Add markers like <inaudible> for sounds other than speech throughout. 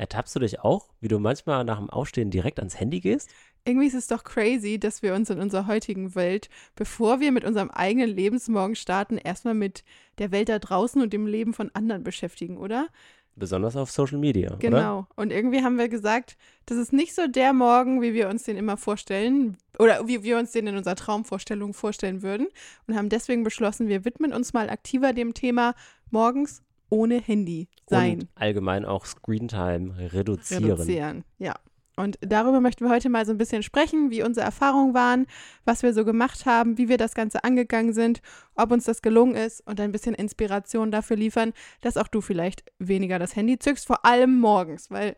Ertappst du dich auch, wie du manchmal nach dem Aufstehen direkt ans Handy gehst? Irgendwie ist es doch crazy, dass wir uns in unserer heutigen Welt, bevor wir mit unserem eigenen Lebensmorgen starten, erstmal mit der Welt da draußen und dem Leben von anderen beschäftigen, oder? Besonders auf Social Media. Genau. Oder? Und irgendwie haben wir gesagt, das ist nicht so der Morgen, wie wir uns den immer vorstellen oder wie wir uns den in unserer Traumvorstellung vorstellen würden und haben deswegen beschlossen, wir widmen uns mal aktiver dem Thema morgens ohne Handy sein. Und allgemein auch Screentime reduzieren. Reduzieren, ja. Und darüber möchten wir heute mal so ein bisschen sprechen, wie unsere Erfahrungen waren, was wir so gemacht haben, wie wir das Ganze angegangen sind, ob uns das gelungen ist und ein bisschen Inspiration dafür liefern, dass auch du vielleicht weniger das Handy zückst, vor allem morgens, weil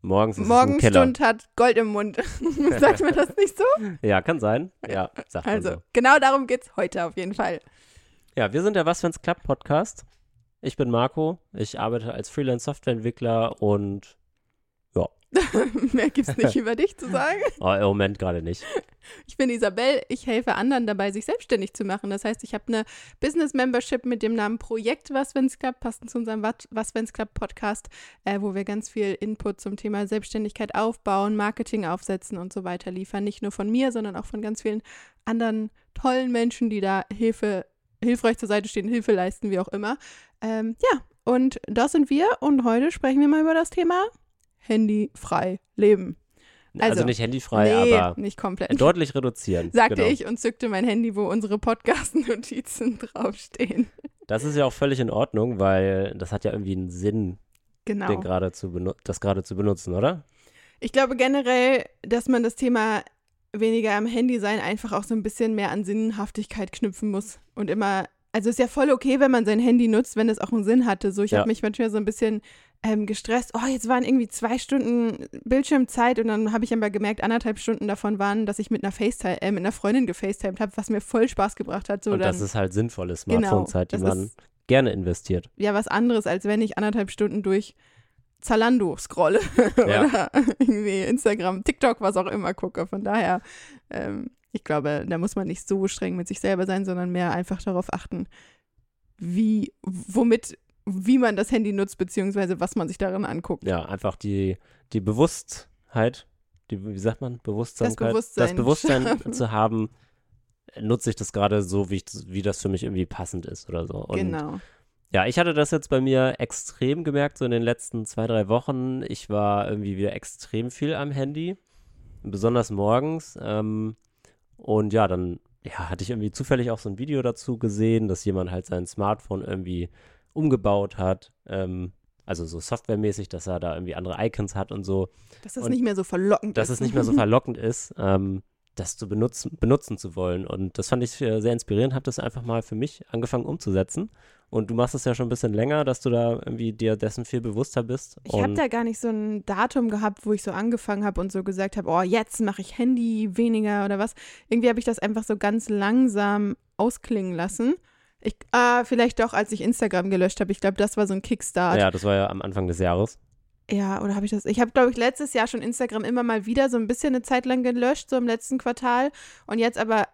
Morgens ist Morgenstund hat Gold im Mund. <laughs> sagt man das nicht so? Ja, kann sein. Ja, sagt man Also, so. genau darum geht es heute auf jeden Fall. Ja, wir sind der Was wenn's klappt Podcast. Ich bin Marco. Ich arbeite als Freelance Softwareentwickler und <laughs> Mehr gibt es nicht <laughs> über dich zu sagen. oh, im Moment gerade nicht. Ich bin Isabel, ich helfe anderen dabei, sich selbstständig zu machen. Das heißt, ich habe eine Business Membership mit dem Namen Projekt Was Wenn's klappt, passend zu unserem Was Wenn's klappt Podcast, äh, wo wir ganz viel Input zum Thema Selbstständigkeit aufbauen, Marketing aufsetzen und so weiter liefern. Nicht nur von mir, sondern auch von ganz vielen anderen tollen Menschen, die da Hilfe, hilfreich zur Seite stehen, Hilfe leisten, wie auch immer. Ähm, ja, und das sind wir und heute sprechen wir mal über das Thema Handyfrei leben. Also, Also, nicht handyfrei, nee, aber nicht komplett. deutlich reduzieren. <laughs> sagte genau. ich und zückte mein Handy, wo unsere Podcast-Notizen <laughs> draufstehen. Das ist ja auch völlig in Ordnung, weil das hat ja irgendwie einen Sinn, Genau. den gerade zu das gerade zu benutzen, oder? Ich glaube generell, dass man das Thema weniger am Handy sein einfach auch so ein bisschen mehr an Sinnhaftigkeit knüpfen muss und immer also ist ja voll okay, wenn man sein Handy nutzt, wenn es auch einen Sinn hatte. So, ich Ja. habe mich manchmal so ein bisschen ähm, gestresst. Oh, jetzt waren irgendwie zwei Stunden Bildschirmzeit und dann habe ich aber gemerkt, anderthalb Stunden davon waren, dass ich mit einer FaceTime, äh, mit einer Freundin gefacetimed habe, was mir voll Spaß gebracht hat. So, und dann, das ist halt sinnvolle Genau, Smartphone-Zeit, die das man gerne investiert. ja was anderes, als wenn ich anderthalb Stunden durch Zalando scrolle <laughs> Ja. oder irgendwie Instagram, TikTok, was auch immer gucke. Von daher, ähm, ich glaube, da muss man nicht so streng mit sich selber sein, sondern mehr einfach darauf achten, wie, womit, wie man das Handy nutzt, beziehungsweise was man sich darin anguckt. Ja, einfach die, die Bewusstheit, die, wie sagt man, Bewusstsamkeit, Bewusstsein das Bewusstsein <laughs> zu haben, nutze ich das gerade so, wie, ich, wie das für mich irgendwie passend ist oder so. Und genau. Ja, ich hatte das jetzt bei mir extrem gemerkt, so in den letzten zwei, drei Wochen. Ich war irgendwie wieder extrem viel am Handy, besonders morgens. Ähm, und ja, dann ja, hatte ich irgendwie zufällig auch so ein Video dazu gesehen, dass jemand halt sein Smartphone irgendwie umgebaut hat. Ähm, also so softwaremäßig, dass er da irgendwie andere Icons hat und so, Dass es Und nicht mehr so verlockend dass ist. es nicht mehr so <laughs> verlockend ist, ähm, das zu benutzen, benutzen zu wollen. Und das fand ich äh, sehr inspirierend, habe das einfach mal für mich angefangen umzusetzen. Und du machst es ja schon ein bisschen länger, dass du da irgendwie dir dessen viel bewusster bist. Ich habe da gar nicht so ein Datum gehabt, wo ich so angefangen habe und so gesagt habe, oh, jetzt mache ich Handy weniger oder was. Irgendwie habe ich das einfach so ganz langsam ausklingen lassen. Ich, ah, vielleicht doch, als ich Instagram gelöscht habe. Ich glaube, das war so ein Kickstart. ja, das war ja am Anfang des Jahres. Ja, oder habe ich das? Ich habe, glaube ich, letztes Jahr schon Instagram immer mal wieder so ein bisschen eine Zeit lang gelöscht, so im letzten Quartal. Und jetzt aber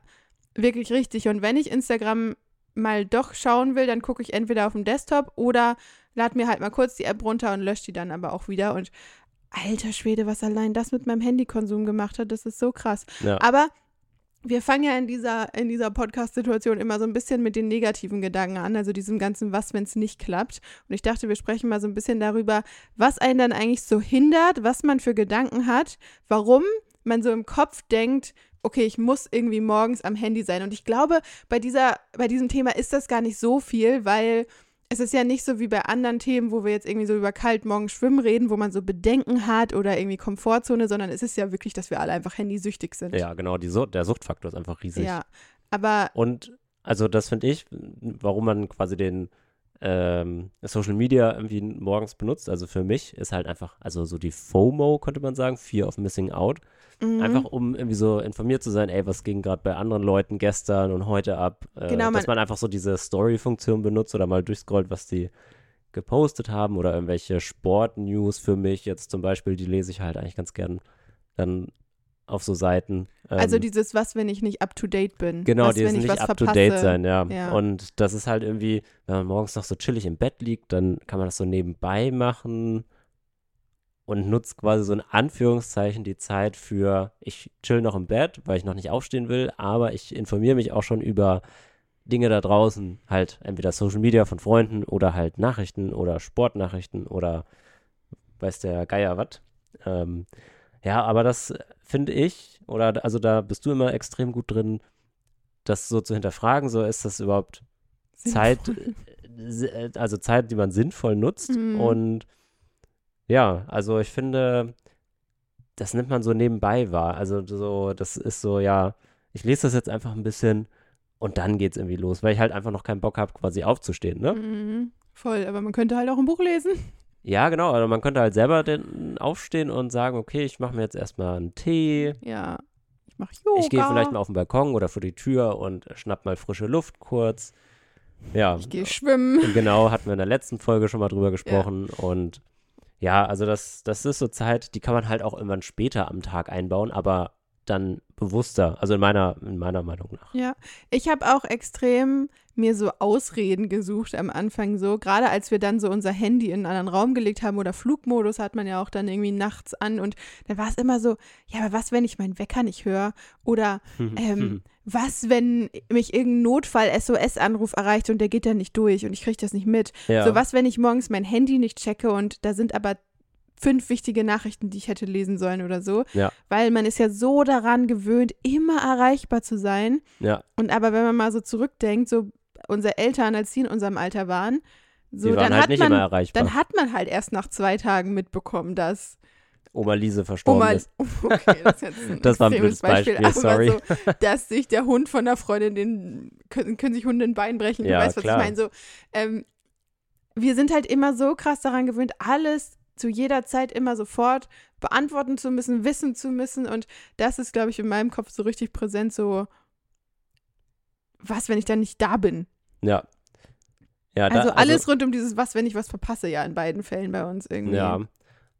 wirklich richtig. Und wenn ich Instagram mal doch schauen will, dann gucke ich entweder auf dem Desktop oder lade mir halt mal kurz die App runter und lösche die dann aber auch wieder. Und alter Schwede, was allein das mit meinem Handykonsum gemacht hat, das ist so krass. Ja, Aber wir fangen ja in dieser, in dieser Podcast-Situation immer so ein bisschen mit den negativen Gedanken an, also diesem ganzen Was, wenn es nicht klappt. Und ich dachte, wir sprechen mal so ein bisschen darüber, was einen dann eigentlich so hindert, was man für Gedanken hat, warum man so im Kopf denkt, okay, ich muss irgendwie morgens am Handy sein. Und ich glaube, bei, dieser, bei diesem Thema ist das gar nicht so viel, weil es ist ja nicht so wie bei anderen Themen, wo wir jetzt irgendwie so über kalt morgen schwimmen reden, wo man so Bedenken hat oder irgendwie Komfortzone, sondern es ist ja wirklich, dass wir alle einfach handysüchtig sind. ja genau, Sucht, der Suchtfaktor ist einfach riesig. Ja, aber Und also das finde ich, warum man quasi den ähm, Social Media irgendwie morgens benutzt, also für mich ist halt einfach, also so die FOMO, könnte man sagen, Fear of Missing Out. mhm. Einfach um irgendwie so informiert zu sein, ey, was ging gerade bei anderen Leuten gestern und heute ab. Äh, Genau, dass man- man einfach so diese Story-Funktion benutzt oder mal durchscrollt, was die gepostet haben oder irgendwelche Sport-News für mich jetzt zum Beispiel, die lese ich halt eigentlich ganz gern dann auf so Seiten. also Ähm, dieses, was, wenn ich nicht up to date bin. Genau, was, die wenn sind ich nicht was up to date verpasse. sein, ja. Ja. Und das ist halt irgendwie, wenn man morgens noch so chillig im Bett liegt, dann kann man das so nebenbei machen. und nutze quasi so in Anführungszeichen die Zeit für, ich chill noch im Bett, weil ich noch nicht aufstehen will, aber ich informiere mich auch schon über Dinge da draußen, halt entweder Social Media von Freunden oder halt Nachrichten oder Sportnachrichten oder weiß der Geier was. Ähm, ja, aber das finde ich, oder also da bist du immer extrem gut drin, das so zu hinterfragen, so ist das überhaupt Zeit, äh, also Zeit, die man sinnvoll nutzt Mhm. und ja, also ich finde, das nimmt man so nebenbei wahr. Also so, das ist so, ja, ich lese das jetzt einfach ein bisschen und dann geht's irgendwie los, weil ich halt einfach noch keinen Bock habe, quasi aufzustehen, ne? Mhm. Voll, aber man könnte halt auch ein Buch lesen. Ja, genau, also man könnte halt selber den, aufstehen und sagen, okay, ich mache mir jetzt erstmal einen Tee, Ja, ich mache Yoga. ich gehe vielleicht mal auf den Balkon oder vor die Tür und schnapp mal frische Luft kurz. Ja, Ich gehe schwimmen. Genau, hatten wir in der letzten Folge schon mal drüber gesprochen. Und ja, also das, das ist so Zeit, die kann man halt auch irgendwann später am Tag einbauen, aber dann bewusster, also in meiner, in meiner Meinung nach. Ja, ich habe auch extrem mir so Ausreden gesucht am Anfang so, gerade als wir dann so unser Handy in einen anderen Raum gelegt haben oder Flugmodus hat man ja auch dann irgendwie nachts an und dann war es immer so, ja, aber was, wenn ich meinen Wecker nicht höre oder <laughs> ähm, was, wenn mich irgendein Notfall-SOS-Anruf erreicht und der geht dann nicht durch und ich kriege das nicht mit. ja. So was, wenn ich morgens mein Handy nicht checke und da sind aber fünf wichtige Nachrichten, die ich hätte lesen sollen oder so. Ja. Weil man ist ja so daran gewöhnt, immer erreichbar zu sein. ja, Und aber wenn man mal so zurückdenkt, so unsere Eltern, als sie in unserem Alter waren, so waren dann halt hat nicht man immer erreichbar. dann hat man halt erst nach zwei Tagen mitbekommen, dass Oma Lise verstorben Oma, ist. <laughs> okay, das ist jetzt ein <laughs> Das war ein blödes Beispiel, aber sorry. So, dass sich der Hund von der Freundin, den können, können sich Hunde ein Bein brechen, Ja, du weißt, was klar. ich meine. So, ähm, wir sind halt immer so krass daran gewöhnt, alles zu jeder Zeit immer sofort beantworten zu müssen, wissen zu müssen. Und das ist, glaube ich, in meinem Kopf so richtig präsent, so, was, wenn ich dann nicht da bin? Ja. Ja, da, Also alles rund um dieses Was, wenn ich was verpasse, ja, in beiden Fällen bei uns irgendwie. Ja.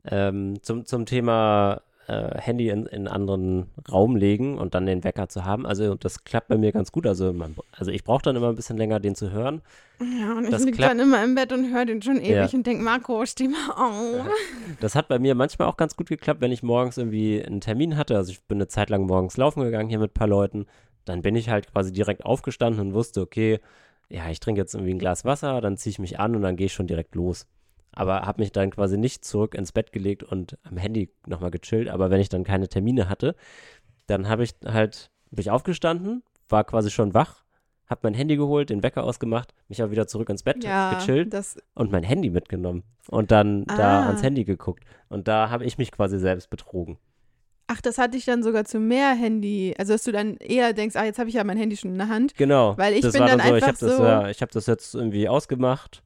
Ähm, zum, zum Thema äh, Handy in, in einen anderen Raum legen und dann den Wecker zu haben. Also das klappt bei mir ganz gut. Also, man, also ich brauche dann immer ein bisschen länger, den zu hören. Ja, und ich Das liege klappt- dann immer im Bett und höre den schon ewig Ja. und denke, Marco, steh mal auf. Das hat bei mir manchmal auch ganz gut geklappt, wenn ich morgens irgendwie einen Termin hatte. Also ich bin eine Zeit lang morgens laufen gegangen hier mit ein paar Leuten. Dann bin ich halt quasi direkt aufgestanden und wusste, okay, ja, ich trinke jetzt irgendwie ein Glas Wasser, dann ziehe ich mich an und dann gehe ich schon direkt los. Aber habe mich dann quasi nicht zurück ins Bett gelegt und am Handy nochmal gechillt. Aber wenn ich dann keine Termine hatte, dann habe ich halt, bin ich aufgestanden, war quasi schon wach, habe mein Handy geholt, den Wecker ausgemacht, mich auch wieder zurück ins Bett Ja, gechillt das, und mein Handy mitgenommen und dann da Ah. ans Handy geguckt. Und da habe ich mich quasi selbst betrogen. ach, das hatte ich dann sogar zu mehr Handy. Also, dass du dann eher denkst, ah, jetzt habe ich ja mein Handy schon in der Hand. Genau. Weil ich das bin war dann so, ich einfach das, so- ja, ich habe das jetzt irgendwie ausgemacht.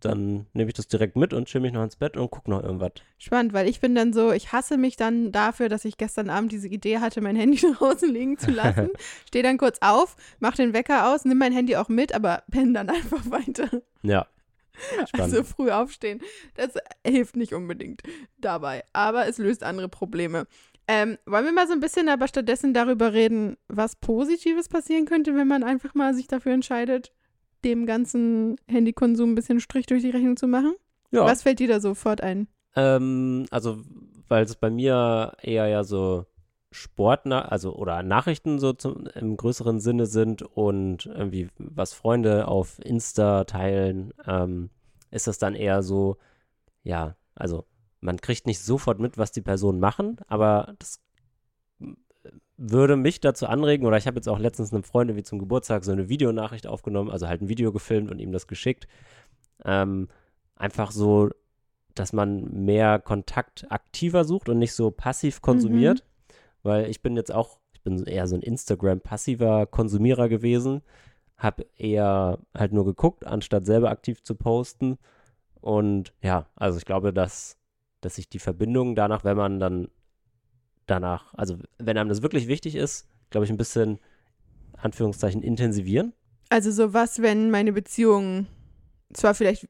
Dann nehme ich das direkt mit und chill mich noch ins Bett und gucke noch irgendwas. Spannend, weil ich bin dann so, ich hasse mich dann dafür, dass ich gestern Abend diese Idee hatte, mein Handy <laughs> draußen liegen zu lassen. <laughs> Stehe dann kurz auf, mach den Wecker aus, nimm mein Handy auch mit, aber penne dann einfach weiter. Ja. Spannend. Also früh aufstehen, das hilft nicht unbedingt dabei, aber es löst andere Probleme. Ähm, wollen wir mal so ein bisschen aber stattdessen darüber reden, was Positives passieren könnte, wenn man einfach mal sich dafür entscheidet, dem ganzen Handykonsum ein bisschen Strich durch die Rechnung zu machen? ja. Was fällt dir da sofort ein? Ähm, also, weil es bei mir eher ja so Sport, also oder Nachrichten so zum, im größeren Sinne sind und irgendwie was Freunde auf Insta teilen, ähm, ist das dann eher so, ja, also man kriegt nicht sofort mit, was die Personen machen, aber das würde mich dazu anregen, oder ich habe jetzt auch letztens einem Freund wie zum Geburtstag so eine Videonachricht aufgenommen, also halt ein Video gefilmt und ihm das geschickt. Ähm, einfach so, dass man mehr Kontakt aktiver sucht und nicht so passiv konsumiert. Weil ich bin jetzt auch, ich bin eher so ein Instagram-passiver Konsumierer gewesen. Hab eher halt nur geguckt, anstatt selber aktiv zu posten. Und ja, also ich glaube, dass, dass sich die Verbindung danach, wenn man dann danach, also wenn einem das wirklich wichtig ist, glaube ich, ein bisschen, Anführungszeichen, intensivieren. Also so was, wenn meine Beziehungen zwar vielleicht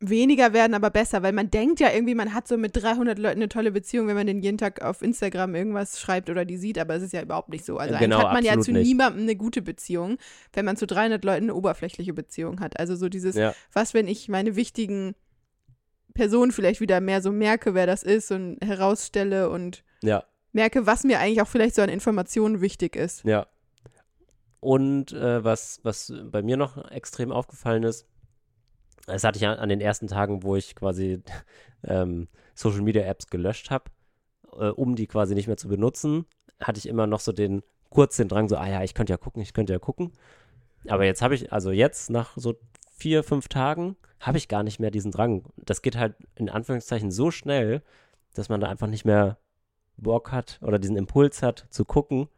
weniger werden, aber besser, weil man denkt ja irgendwie, man hat so mit 300 Leuten eine tolle Beziehung, wenn man den jeden Tag auf Instagram irgendwas schreibt oder die sieht, aber es ist ja überhaupt nicht so. Also Genau, eigentlich hat man ja zu nicht. niemandem eine gute Beziehung, wenn man zu 300 Leuten eine oberflächliche Beziehung hat. Also so dieses, Ja. was, wenn ich meine wichtigen Person vielleicht wieder mehr so merke, wer das ist und herausstelle und Ja, merke, was mir eigentlich auch vielleicht so an Informationen wichtig ist. ja. Und äh, was, was bei mir noch extrem aufgefallen ist, das hatte ich an, den ersten Tagen, wo ich quasi <laughs> ähm, Social Media Apps gelöscht habe, äh, um die quasi nicht mehr zu benutzen, hatte ich immer noch so den kurz den Drang, so, ah ja, ich könnte ja gucken, ich könnte ja gucken. Aber jetzt habe ich, also jetzt nach so vier, fünf Tagen, habe ich gar nicht mehr diesen Drang. Das geht halt in Anführungszeichen so schnell, dass man da einfach nicht mehr Bock hat oder diesen Impuls hat zu gucken,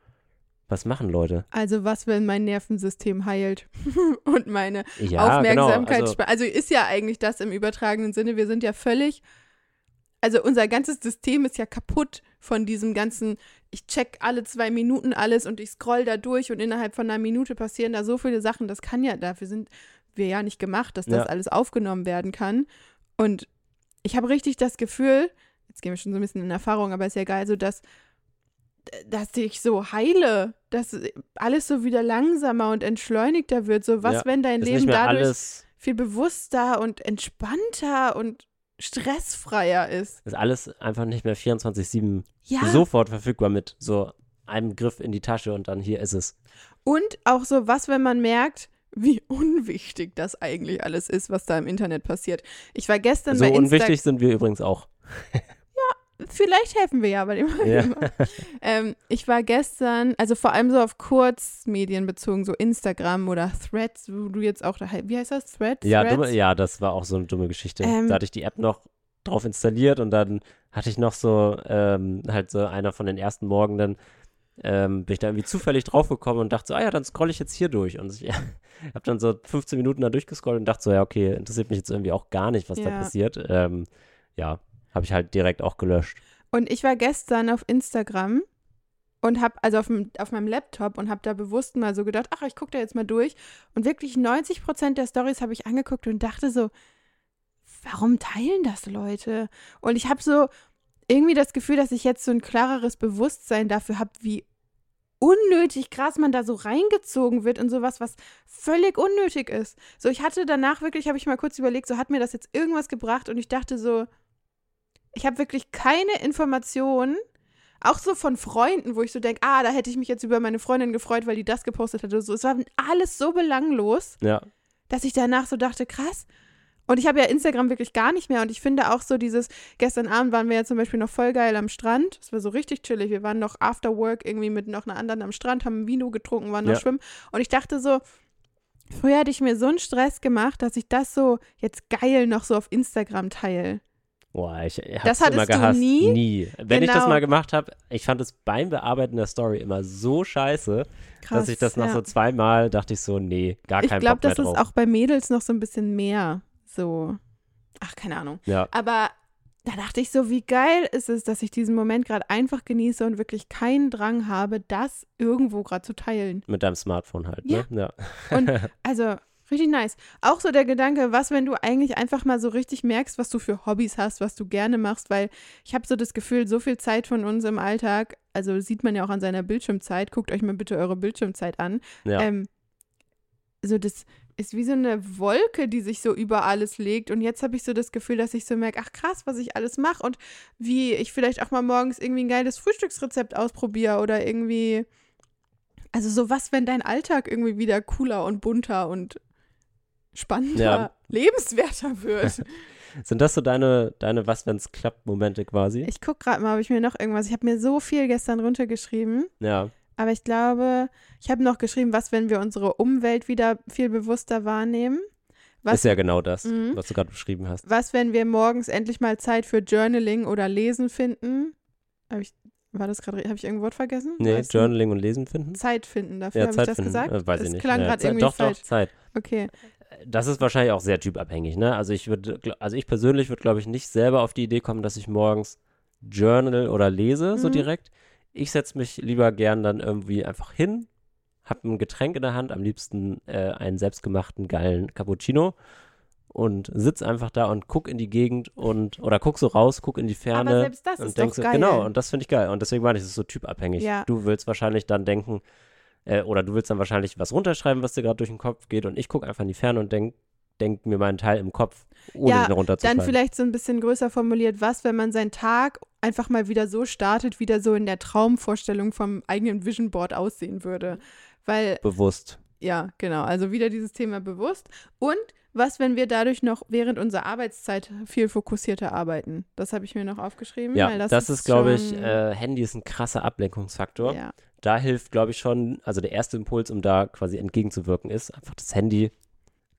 was machen Leute. Also was, wenn mein Nervensystem heilt <laughs> und meine Ja, Aufmerksamkeit genau. Also, also ist ja eigentlich das im übertragenen Sinne. Wir sind ja völlig, also unser ganzes System ist ja kaputt von diesem ganzen, ich check alle zwei Minuten alles und ich scroll da durch und innerhalb von einer Minute passieren da so viele Sachen. Das kann ja, dafür sind wir ja nicht gemacht, dass das Ja. alles aufgenommen werden kann. Und ich habe richtig das Gefühl, jetzt gehen wir schon so ein bisschen in Erfahrung, aber ist ja geil, so dass dass ich so heile, dass alles so wieder langsamer und entschleunigter wird. So was, Ja, wenn dein Leben dadurch alles, viel bewusster und entspannter und stressfreier ist. ist alles einfach nicht mehr 24-7 Ja. sofort verfügbar mit so einem Griff in die Tasche und dann hier ist es. Und auch so was, wenn man merkt, wie unwichtig das eigentlich alles ist, was da im Internet passiert. Ich war gestern So bei Insta. unwichtig sind wir übrigens auch. <laughs> Vielleicht helfen wir ja bei dem. Ja. ähm, ich war gestern, also vor allem so auf Kurzmedien bezogen, so Instagram oder Threads, wo du jetzt auch da, wie heißt das? Threads? Ja, Threads? dumme, ja, das war auch so eine dumme Geschichte. Ähm, da hatte ich die App noch drauf installiert und dann hatte ich noch so, ähm, halt so einer von den ersten Morgen, dann ähm, bin ich da irgendwie zufällig draufgekommen und dachte so, ah ja, dann scrolle ich jetzt hier durch. Und ich <laughs> habe dann so 15 Minuten da durchgescrollt und dachte so, ja, okay, interessiert mich jetzt irgendwie auch gar nicht, was da Ja. passiert. Ähm, ja, habe ich halt direkt auch gelöscht. Und ich war gestern auf Instagram und habe, also auf, auf meinem Laptop und habe da bewusst mal so gedacht, ach, ich gucke da jetzt mal durch. Und wirklich 90 Prozent der Stories habe ich angeguckt und dachte so, warum teilen das Leute? Und ich habe so irgendwie das Gefühl, dass ich jetzt so ein klareres Bewusstsein dafür habe, wie unnötig krass man da so reingezogen wird in sowas, was völlig unnötig ist. So, ich hatte danach wirklich, habe ich mal kurz überlegt, so hat mir das jetzt irgendwas gebracht und ich dachte so, ich habe wirklich keine Informationen, auch so von Freunden, wo ich so denke, ah, da hätte ich mich jetzt über meine Freundin gefreut, weil die das gepostet hat oder so. Es war alles so belanglos, Ja, dass ich danach so dachte, krass. Und ich habe ja Instagram wirklich gar nicht mehr. Und ich finde auch so dieses, gestern Abend waren wir ja zum Beispiel noch voll geil am Strand. Es war so richtig chillig. Wir waren noch after work irgendwie mit noch einer anderen am Strand, haben Vino getrunken, waren noch Ja. schwimmen. Und ich dachte so, früher hatte ich mir so einen Stress gemacht, dass ich das so jetzt geil noch so auf Instagram teile. Boah, ich hab's Das immer gehasst. nie? Nie. Wenn ich das Genau. mal gemacht habe, ich fand es beim Bearbeiten der Story immer so scheiße, Krass. dass ich das nach ja. so zweimal dachte ich so, nee, gar Ich kein glaube, Bock mehr das ist auch bei Mädels noch so ein bisschen mehr so. Ach, keine Ahnung. ja, Aber da dachte ich so, wie geil ist es, dass ich diesen Moment gerade einfach genieße und wirklich keinen Drang habe, das irgendwo gerade zu teilen. mit deinem Smartphone halt, Ja. ne? Ja. Und <laughs> also richtig nice. Auch so der Gedanke, was, wenn du eigentlich einfach mal so richtig merkst, was du für Hobbys hast, was du gerne machst, weil ich habe so das Gefühl, so viel Zeit von uns im Alltag, also sieht man ja auch an seiner Bildschirmzeit, guckt euch mal bitte eure Bildschirmzeit an. ja. Ähm, so das ist wie so eine Wolke, die sich so über alles legt. Und jetzt habe ich so das Gefühl, dass ich so merke, ach krass, was ich alles mache und wie ich vielleicht auch mal morgens irgendwie ein geiles Frühstücksrezept ausprobiere oder irgendwie. Also so was, wenn dein Alltag irgendwie wieder cooler und bunter und spannender, Ja. lebenswerter wird. <laughs> Sind das so deine, deine was, wenn's klappt, Momente quasi? ich gucke gerade mal, ob ich mir noch irgendwas. Ich habe mir so viel gestern runtergeschrieben. ja. Aber ich glaube, ich habe noch geschrieben, was, wenn wir unsere Umwelt wieder viel bewusster wahrnehmen. Was, Ist ja genau das, Mhm. was du gerade beschrieben hast. was, wenn wir morgens endlich mal Zeit für Journaling oder Lesen finden? Hab ich, war das gerade, habe ich irgendein Wort vergessen? Nee, Weißt du? Journaling und Lesen finden? Zeit finden, dafür Ja, habe ich das finden. gesagt. Äh, weiß das ich nicht. klang Ja, gerade irgendwie doch, falsch. Doch, Zeit. Okay. Das ist wahrscheinlich auch sehr typabhängig, ne? Also ich würde, also ich persönlich würde, glaube ich, nicht selber auf die Idee kommen, dass ich morgens Journal oder lese, so Mhm. direkt. Ich setze mich lieber gern dann irgendwie einfach hin, habe ein Getränk in der Hand, am liebsten äh, einen selbstgemachten geilen Cappuccino und sitz einfach da und guck in die Gegend und oder guck so raus, guck in die Ferne Aber selbst das und ist denk doch so, geil. genau, und das finde ich geil. Und deswegen meine ich, es ist so typabhängig. Ja. Du willst wahrscheinlich dann denken, äh, oder du willst dann wahrscheinlich was runterschreiben, was dir gerade durch den Kopf geht, und ich gucke einfach in die Ferne und denk, denke mir meinen Teil im Kopf, ohne Ja, den runterzufallen. Dann vielleicht so ein bisschen größer formuliert, was, wenn man seinen Tag einfach mal wieder so startet, wie der so in der Traumvorstellung vom eigenen Vision Board aussehen würde. Weil, Bewusst. ja, genau, also wieder dieses Thema bewusst. Und was, wenn wir dadurch noch während unserer Arbeitszeit viel fokussierter arbeiten? Das habe ich mir noch aufgeschrieben. Ja, weil das, das, ist, glaube ich, äh, Handy ist ein krasser Ablenkungsfaktor. ja. Da hilft, glaube ich, schon, also der erste Impuls, um da quasi entgegenzuwirken, ist einfach das Handy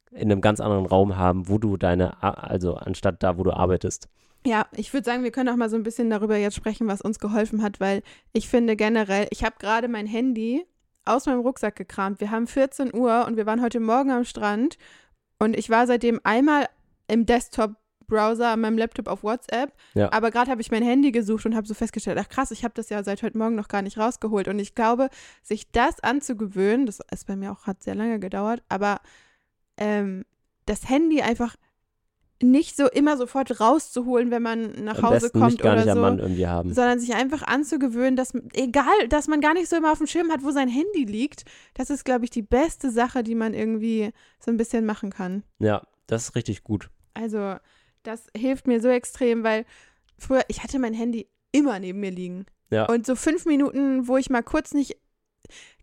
in einem ganz anderen Raum haben, wo du deine, also anstatt da, wo du arbeitest. Ja, ich würde sagen, wir können auch mal so ein bisschen darüber jetzt sprechen, was uns geholfen hat, weil ich finde generell, ich habe gerade mein Handy aus meinem Rucksack gekramt. Wir haben 14 Uhr und wir waren heute Morgen am Strand und ich war seitdem einmal im Desktop-Browser an meinem Laptop auf WhatsApp, Ja. aber gerade habe ich mein Handy gesucht und habe so festgestellt, ach krass, ich habe das ja seit heute Morgen noch gar nicht rausgeholt und ich glaube, sich das anzugewöhnen, das ist bei mir auch, hat sehr lange gedauert, aber ähm, das Handy einfach nicht so immer sofort rauszuholen, wenn man nach Am Hause kommt nicht gar oder nicht am so, Mann irgendwie haben. sondern sich einfach anzugewöhnen, dass egal, dass man gar nicht so immer auf dem Schirm hat, wo sein Handy liegt. Das ist, glaube ich, die beste Sache, die man irgendwie so ein bisschen machen kann. Ja, das ist richtig gut. Also das hilft mir so extrem, weil früher ich hatte mein Handy immer neben mir liegen Ja. und so fünf Minuten, wo ich mal kurz nicht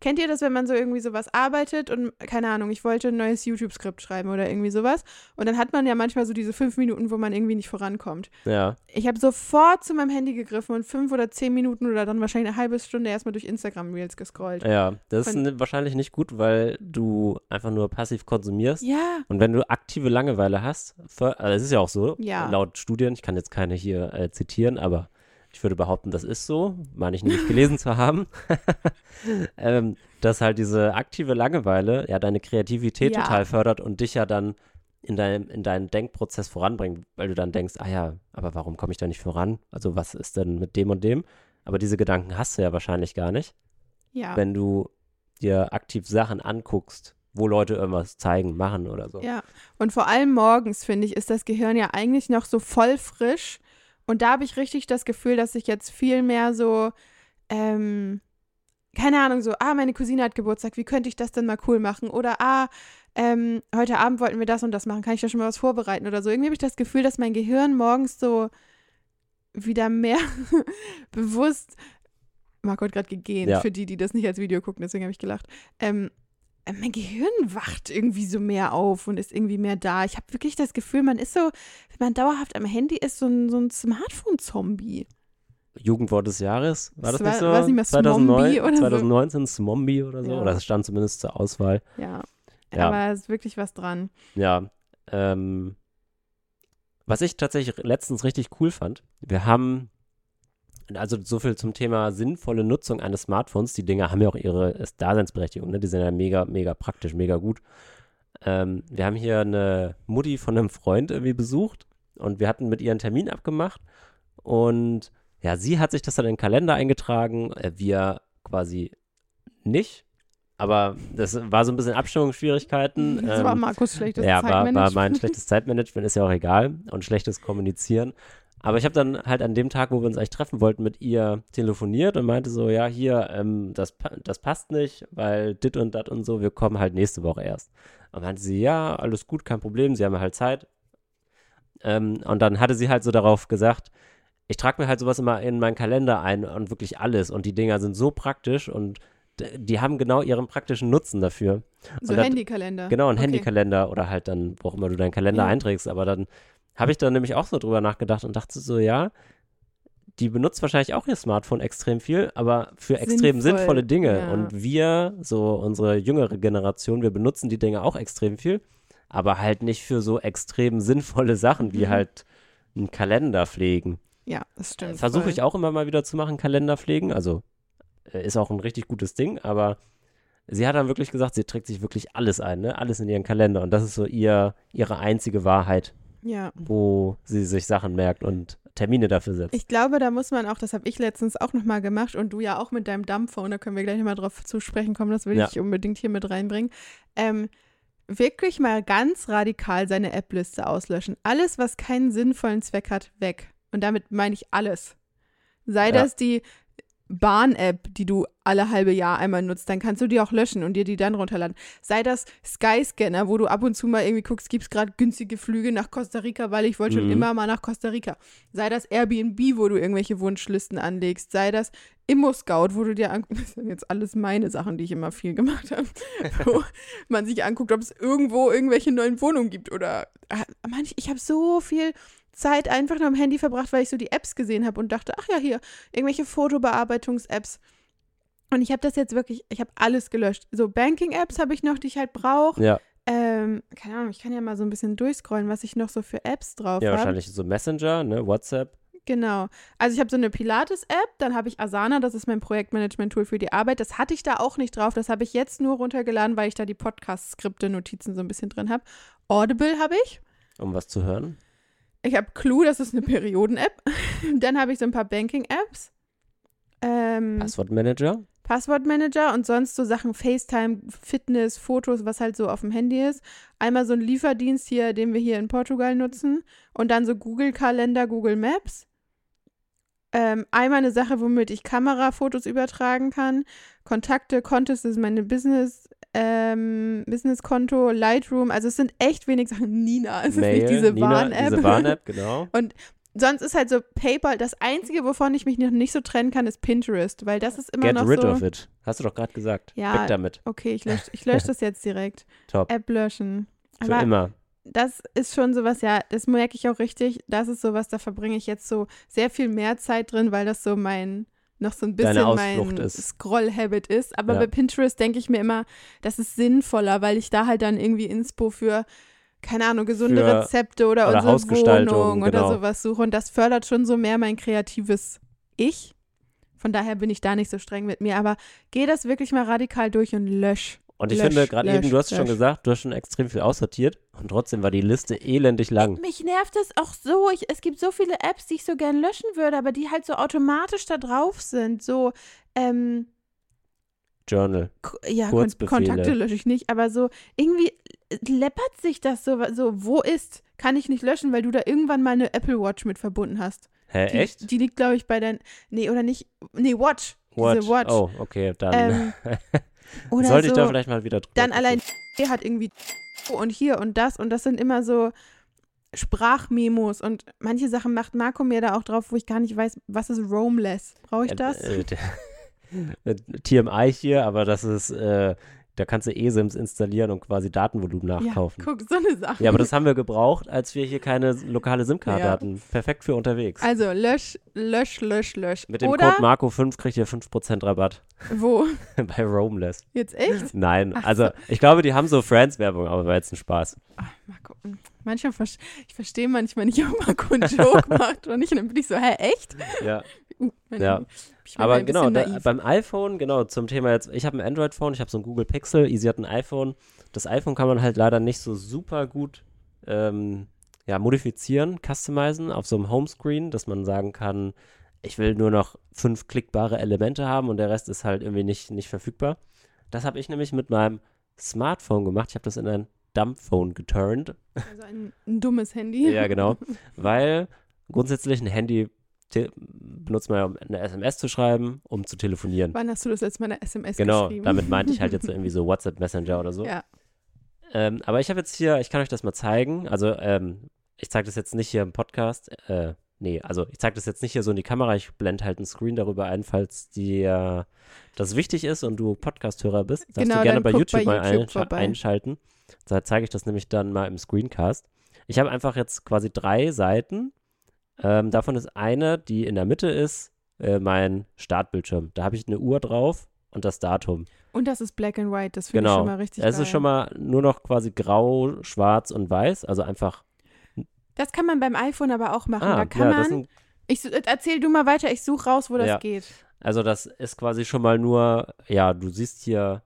Kennt ihr das, wenn man so irgendwie sowas arbeitet und, keine Ahnung, ich wollte ein neues YouTube-Skript schreiben oder irgendwie sowas. Und dann hat man ja manchmal so diese fünf Minuten, wo man irgendwie nicht vorankommt. Ja, Ich habe sofort zu meinem Handy gegriffen und fünf oder zehn Minuten oder dann wahrscheinlich eine halbe Stunde erstmal durch Instagram-Reels gescrollt. ja. Das ist Von- ne- wahrscheinlich nicht gut, weil du einfach nur passiv konsumierst. Ja, Und wenn du aktive Langeweile hast, also es ist ja auch so, Ja. laut Studien, ich kann jetzt keine hier äh, zitieren, aber ich würde behaupten, das ist so, meine ich nämlich gelesen zu haben, <laughs> ähm, dass halt diese aktive Langeweile ja deine Kreativität Ja. total fördert und dich ja dann in deinem in deinen Denkprozess voranbringt, weil du dann denkst, ah ja, aber warum komme ich da nicht voran? Also was ist denn mit dem und dem? Aber diese Gedanken hast du ja wahrscheinlich gar nicht, ja. wenn du dir aktiv Sachen anguckst, wo Leute irgendwas zeigen, machen oder so. Ja, und vor allem morgens, finde ich, ist das Gehirn ja eigentlich noch so voll frisch. Und da habe ich richtig das Gefühl, dass ich jetzt viel mehr so, ähm, keine Ahnung, so, ah, meine Cousine hat Geburtstag, wie könnte ich das denn mal cool machen? Oder, ah, ähm, heute Abend wollten wir das und das machen, kann ich da schon mal was vorbereiten oder so. Irgendwie habe ich das Gefühl, dass mein Gehirn morgens so wieder mehr <laughs> bewusst, Marco hat gerade gegähnt, Ja. für die, die das nicht als Video gucken, deswegen habe ich gelacht. Ähm, äh, mein Gehirn wacht irgendwie so mehr auf und ist irgendwie mehr da. Ich habe wirklich das Gefühl, man ist so, wenn man dauerhaft am Handy ist, so ein, so ein Smartphone-Zombie. Jugendwort des Jahres, war das Das nicht war- so? weiß nicht mehr, 2009, Smombie oder so? 2019, Smombie oder so? Ja. Oder es stand zumindest zur Auswahl. Ja. Ja. Aber es ist wirklich was dran. Ja. Ähm, was ich tatsächlich letztens richtig cool fand, wir haben, also so viel zum Thema sinnvolle Nutzung eines Smartphones. Die Dinger haben ja auch ihre Daseinsberechtigung, ne? Die sind ja mega, mega praktisch, mega gut. Ähm, wir haben hier eine Mutti von einem Freund irgendwie besucht und wir hatten mit ihr einen Termin abgemacht und ja, sie hat sich das dann in den Kalender eingetragen, äh, wir quasi nicht. Aber das war so ein bisschen Abstimmungsschwierigkeiten. <laughs> Das war Ähm, Markus schlechtes ja, war, war Zeitmanagement. mein schlechtes Zeitmanagement, ist ja auch egal. Und schlechtes Kommunizieren. Aber ich habe dann halt an dem Tag, wo wir uns eigentlich treffen wollten, mit ihr telefoniert und meinte so, ja, hier, ähm, das, das passt nicht, weil dit und dat und so, wir kommen halt nächste Woche erst. Und meinte sie, ja, alles gut, kein Problem, sie haben halt Zeit. Ähm, und dann hatte sie halt so darauf gesagt, ich trage mir halt sowas immer in meinen Kalender ein und wirklich alles. Und die Dinger sind so praktisch und die haben genau ihren praktischen Nutzen dafür. so das- Handykalender. Genau, ein Okay. Handykalender oder halt dann, wo auch immer du deinen Kalender Ja. einträgst. Aber dann habe ich dann nämlich auch so drüber nachgedacht und dachte so, ja, die benutzt wahrscheinlich auch ihr Smartphone extrem viel, aber für extrem Sinnvoll, sinnvolle Dinge. ja. Und wir, so unsere jüngere Generation, wir benutzen die Dinge auch extrem viel, aber halt nicht für so extrem sinnvolle Sachen wie Mhm. halt einen Kalender pflegen. Ja, das stimmt. Versuche ich auch immer mal wieder zu machen, Kalender pflegen. Also äh, ist auch ein richtig gutes Ding, aber sie hat dann wirklich gesagt, sie trägt sich wirklich alles ein, ne? Alles in ihren Kalender. Und das ist so ihr, ihre einzige Wahrheit, Ja. wo sie sich Sachen merkt und Termine dafür setzt. Ich glaube, da muss man auch, das habe ich letztens auch nochmal gemacht und du ja auch mit deinem Dampfer, und da können wir gleich nochmal drauf zu sprechen kommen, das will Ja. ich unbedingt hier mit reinbringen. Ähm, wirklich mal ganz radikal seine App-Liste auslöschen. Alles, was keinen sinnvollen Zweck hat, weg. Und damit meine ich alles. Sei Ja. das die Bahn-App, die du alle halbe Jahr einmal nutzt, dann kannst du die auch löschen und dir die dann runterladen. Sei das Skyscanner, wo du ab und zu mal irgendwie guckst, gibt es gerade günstige Flüge nach Costa Rica, weil ich wollte schon Mhm. immer mal nach Costa Rica. Sei das Airbnb, wo du irgendwelche Wunschlisten anlegst. Sei das Immo-Scout, wo du dir anguckst, <laughs> das sind jetzt alles meine Sachen, die ich immer viel gemacht habe, <laughs> wo man sich anguckt, ob es irgendwo irgendwelche neuen Wohnungen gibt oder ah, manch, ich habe so viel Zeit einfach nur am Handy verbracht, weil ich so die Apps gesehen habe und dachte, ach ja, hier, irgendwelche Fotobearbeitungs-Apps. Und ich habe das jetzt wirklich, ich habe alles gelöscht. So Banking-Apps habe ich noch, die ich halt brauche. Ja, Ähm, keine Ahnung, ich kann ja mal so ein bisschen durchscrollen, was ich noch so für Apps drauf ja habe. wahrscheinlich so Messenger, ne, WhatsApp. Genau. Also ich habe so eine Pilates-App, dann habe ich Asana, das ist mein Projektmanagement-Tool für die Arbeit. Das hatte ich da auch nicht drauf. Das habe ich jetzt nur runtergeladen, weil ich da die Podcast-Skripte, Notizen so ein bisschen drin habe. Audible habe ich. um was zu hören. Ich habe Clue, das ist eine Perioden-App. <laughs> dann habe ich so ein paar Banking-Apps. Ähm, Passwortmanager. Passwortmanager und sonst so Sachen FaceTime, Fitness, Fotos, was halt so auf dem Handy ist. Einmal so ein Lieferdienst hier, den wir hier in Portugal nutzen. Und dann so Google-Kalender, Google Maps. Ähm, einmal eine Sache, womit ich Kamerafotos übertragen kann. Kontakte, das ist meine Business, ähm, Business-Konto, Lightroom. Also es sind echt wenig Sachen. <laughs> Nina, es ist Mail, nicht diese Warn-App. Diese Warn-App, genau. <laughs> Sonst ist halt so PayPal, das Einzige, wovon ich mich noch nicht so trennen kann, ist Pinterest, weil das ist immer Get noch rid so. of it. Hast du doch gerade gesagt. Ja, Weg damit. Okay, ich lösche ich lösch das jetzt direkt. <laughs> Top. App löschen. Für Aber immer. das ist schon sowas, ja, das merke ich auch richtig. Das ist sowas, da verbringe ich jetzt so sehr viel mehr Zeit drin, weil das so mein, noch so ein bisschen mein. Scroll-Habit ist. Aber Ja. bei Pinterest denke ich mir immer, das ist sinnvoller, weil ich da halt dann irgendwie Inspo für, keine Ahnung, gesunde Für- Rezepte oder, oder unsere Wohnung oder genau. sowas suche. Und das fördert schon so mehr mein kreatives Ich. Von daher bin ich da nicht so streng mit mir. Aber geh das wirklich mal radikal durch und lösch. Und ich lösch, finde, gerade eben, lösch, du hast es schon lösch. gesagt, du hast schon extrem viel aussortiert und trotzdem war die Liste elendig lang. Mich nervt es auch so. Ich, es gibt so viele Apps, die ich so gern löschen würde, aber die halt so automatisch da drauf sind. So, ähm, Journal. Ja, Kon. Kontakte lösche ich nicht, aber so irgendwie läppert sich das so, so, wo ist, kann ich nicht löschen, weil du da irgendwann mal eine Apple Watch mit verbunden hast. Hä, Die, echt? Die liegt, glaube ich, bei dein, nee, oder nicht, nee, Watch. Watch. Watch. Oh, okay, dann Ähm, <laughs> oder sollte so, ich da vielleicht mal wieder drüber dann gucken. allein der hat irgendwie und hier und das und das sind immer so Sprachmemos und manche Sachen macht Marco mir da auch drauf, wo ich gar nicht weiß, was ist Roamless? Brauche ich das? Äh, <laughs> äh, TMI hier, aber das ist, äh, da kannst du eSIMs installieren und quasi Datenvolumen ja, nachkaufen. guck, so eine Sache. Ja, aber das haben wir gebraucht, als wir hier keine lokale SIM-Karte Ja. hatten. Perfekt für unterwegs. Also lösch, lösch, lösch, lösch. Mit dem Oder Code Marco5 kriegt ihr 5% Rabatt wo? <laughs> bei Roamless. Jetzt echt? Nein, Ach also so. ich glaube, die haben so Friends-Werbung, aber war jetzt ein Spaß. Ach, Marco, manchmal ver ich verstehe manchmal nicht, <laughs> ob Marco einen Joke <laughs> macht oder nicht. Und dann bin ich so, hä, echt? Ja. <laughs> Uh, Ja. Aber genau, da, beim iPhone, genau, zum Thema jetzt, ich habe ein Android-Phone, ich habe so ein Google Pixel, Easy hat ein iPhone. Das iPhone kann man halt leider nicht so super gut ähm, ja, modifizieren, customizen auf so einem Homescreen, dass man sagen kann, ich will nur noch fünf klickbare Elemente haben und der Rest ist halt irgendwie nicht, nicht verfügbar. Das habe ich nämlich mit meinem Smartphone gemacht. Ich habe das in ein Dumbphone geturnt. also ein, ein dummes Handy. Ja, genau. Weil grundsätzlich ein Handy benutzt man ja, um eine SMS zu schreiben, um zu telefonieren. Wann hast du das letzte Mal eine SMS Genau, geschrieben? damit meinte ich halt jetzt so <laughs> irgendwie so WhatsApp Messenger oder so. Ja. Ähm, aber ich habe jetzt hier, ich kann euch das mal zeigen. Also, ähm, ich zeige das jetzt nicht hier im Podcast. Äh, nee, also ich zeige das jetzt nicht hier so in die Kamera. Ich blende halt einen Screen darüber ein, falls dir das wichtig ist und du Podcast-Hörer bist. Darfst Genau, du gerne bei YouTube, bei mal YouTube einscha- vorbei. einschalten. Da zeige ich das nämlich dann mal im Screencast. Ich habe einfach jetzt quasi drei Seiten. Ähm, davon ist eine, die in der Mitte ist, äh, mein Startbildschirm. Da habe ich eine Uhr drauf und das Datum. Und das ist Black and White, das finde ich Genau. schon mal richtig Es geil. ist schon mal nur noch quasi grau, schwarz und weiß. Also einfach. Das kann man beim iPhone aber auch machen. Ah, da kann ja, man, ich, su- erzähl du mal weiter, ich suche raus, wo das Ja. geht. also das ist quasi schon mal nur, ja, du siehst hier,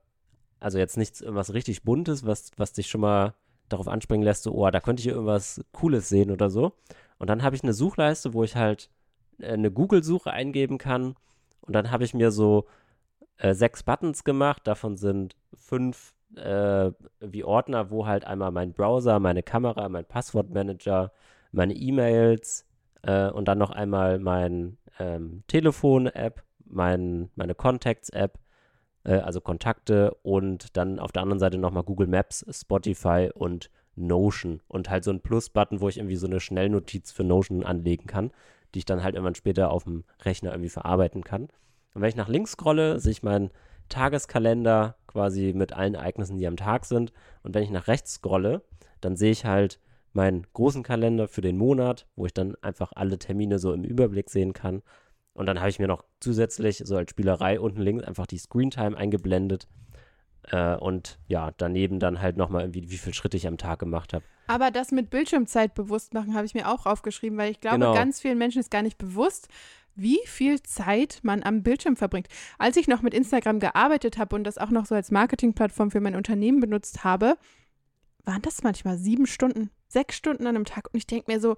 also jetzt nichts irgendwas richtig Buntes, was, was dich schon mal darauf anspringen lässt, so, oh, da könnte ich hier irgendwas Cooles sehen oder so. Und dann habe ich eine Suchleiste, wo ich halt äh, eine Google-Suche eingeben kann. Und dann habe ich mir so äh, sechs Buttons gemacht. Davon sind fünf äh, wie Ordner, wo halt einmal mein Browser, meine Kamera, mein Passwortmanager, meine E-Mails äh, und dann noch einmal mein ähm, Telefon-App, mein, meine Contacts-App, äh, also Kontakte und dann auf der anderen Seite nochmal Google Maps, Spotify und Notion und halt so ein Plus-Button, wo ich irgendwie so eine Schnellnotiz für Notion anlegen kann, die ich dann halt irgendwann später auf dem Rechner irgendwie verarbeiten kann. Und wenn ich nach links scrolle, sehe ich meinen Tageskalender quasi mit allen Ereignissen, die am Tag sind. Und wenn ich nach rechts scrolle, dann sehe ich halt meinen großen Kalender für den Monat, wo ich dann einfach alle Termine so im Überblick sehen kann. Und dann habe ich mir noch zusätzlich so als Spielerei unten links einfach die Screentime eingeblendet. Äh, und ja, daneben dann halt nochmal irgendwie, wie viele Schritte ich am Tag gemacht habe. Aber das mit Bildschirmzeit bewusst machen, habe ich mir auch aufgeschrieben, weil ich glaube, Genau. ganz vielen Menschen ist gar nicht bewusst, wie viel Zeit man am Bildschirm verbringt. Als ich noch mit Instagram gearbeitet habe und das auch noch so als Marketingplattform für mein Unternehmen benutzt habe, waren das manchmal sieben Stunden, sechs Stunden an einem Tag. Und ich denke mir so,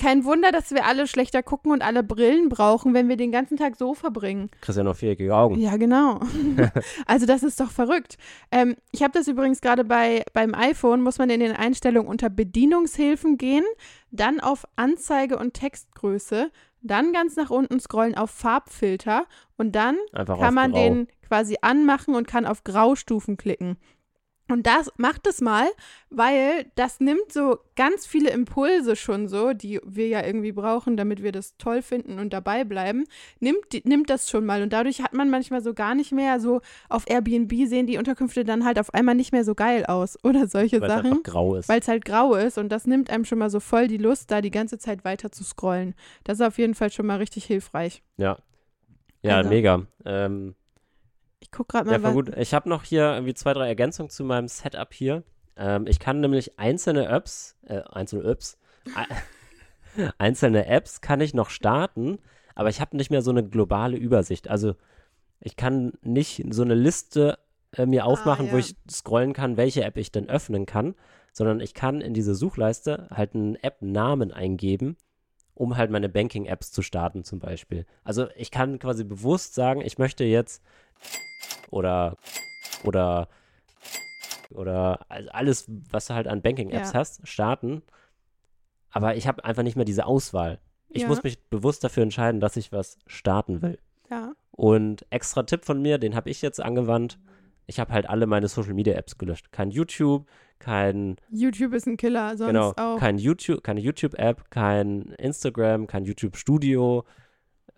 kein Wunder, dass wir alle schlechter gucken und alle Brillen brauchen, wenn wir den ganzen Tag so verbringen. Kriegst ja noch viereckige Augen. Ja, genau. <laughs> also das ist doch verrückt. Ähm, ich habe das übrigens gerade bei beim iPhone, muss man in den Einstellungen unter Bedienungshilfen gehen, dann auf Anzeige und Textgröße, dann ganz nach unten scrollen auf Farbfilter und dann Einfach kann man den quasi anmachen und kann auf Graustufen klicken. Und das macht es mal, weil das nimmt so ganz viele Impulse schon so, die wir ja irgendwie brauchen, damit wir das toll finden und dabei bleiben, nimmt, die- nimmt das schon mal. Und dadurch hat man manchmal so gar nicht mehr so auf Airbnb sehen die Unterkünfte dann halt auf einmal nicht mehr so geil aus <laughs> oder solche Weil es Sachen, einfach grau ist. weil es halt grau ist und das nimmt einem schon mal so voll die Lust, da die ganze Zeit weiter zu scrollen. Das ist auf jeden Fall schon mal richtig hilfreich. Ja. Ja, Also- mega. Ähm, Ich gucke gerade ja, mal, voll was, gut. Ich habe noch hier irgendwie zwei, drei Ergänzungen zu meinem Setup hier. Ähm, ich kann nämlich einzelne Apps, äh, einzelne Apps, ei- <laughs> einzelne Apps kann ich noch starten, aber ich habe nicht mehr so eine globale Übersicht. Also ich kann nicht so eine Liste äh, mir aufmachen, wo ja. ich scrollen kann, welche App ich denn öffnen kann, sondern ich kann in diese Suchleiste halt einen App-Namen eingeben, um halt meine Banking-Apps zu starten zum Beispiel. Also ich kann quasi bewusst sagen, ich möchte jetzt oder oder oder also alles, was du halt an Banking-Apps Ja. hast, starten. Aber ich habe einfach nicht mehr diese Auswahl. Ich Ja. muss mich bewusst dafür entscheiden, dass ich was starten will. ja. Und extra Tipp von mir, den habe ich jetzt angewandt. Ich habe halt alle meine Social Media Apps gelöscht. Kein YouTube, kein YouTube ist ein Killer, sonst genau, auch. kein YouTube, keine YouTube App, kein Instagram, kein YouTube Studio,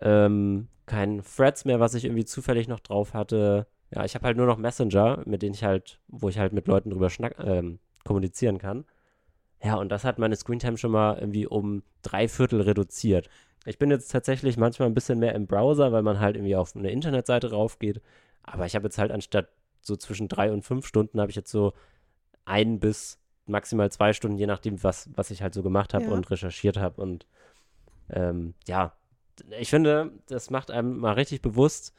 ähm, kein Threads mehr, was ich irgendwie zufällig noch drauf hatte. Ja, ich habe halt nur noch Messenger, mit denen ich halt, wo ich halt mit Leuten drüber schnack, ähm, kommunizieren kann. Ja, und das hat meine Screentime schon mal irgendwie um drei Viertel reduziert. Ich bin jetzt tatsächlich manchmal ein bisschen mehr im Browser, weil man halt irgendwie auf eine Internetseite raufgeht. Aber ich habe jetzt halt anstatt so zwischen drei und fünf Stunden habe ich jetzt so ein bis maximal zwei Stunden, je nachdem, was, was ich halt so gemacht habe Ja. und recherchiert habe. Und ähm, ja, ich finde, das macht einem mal richtig bewusst,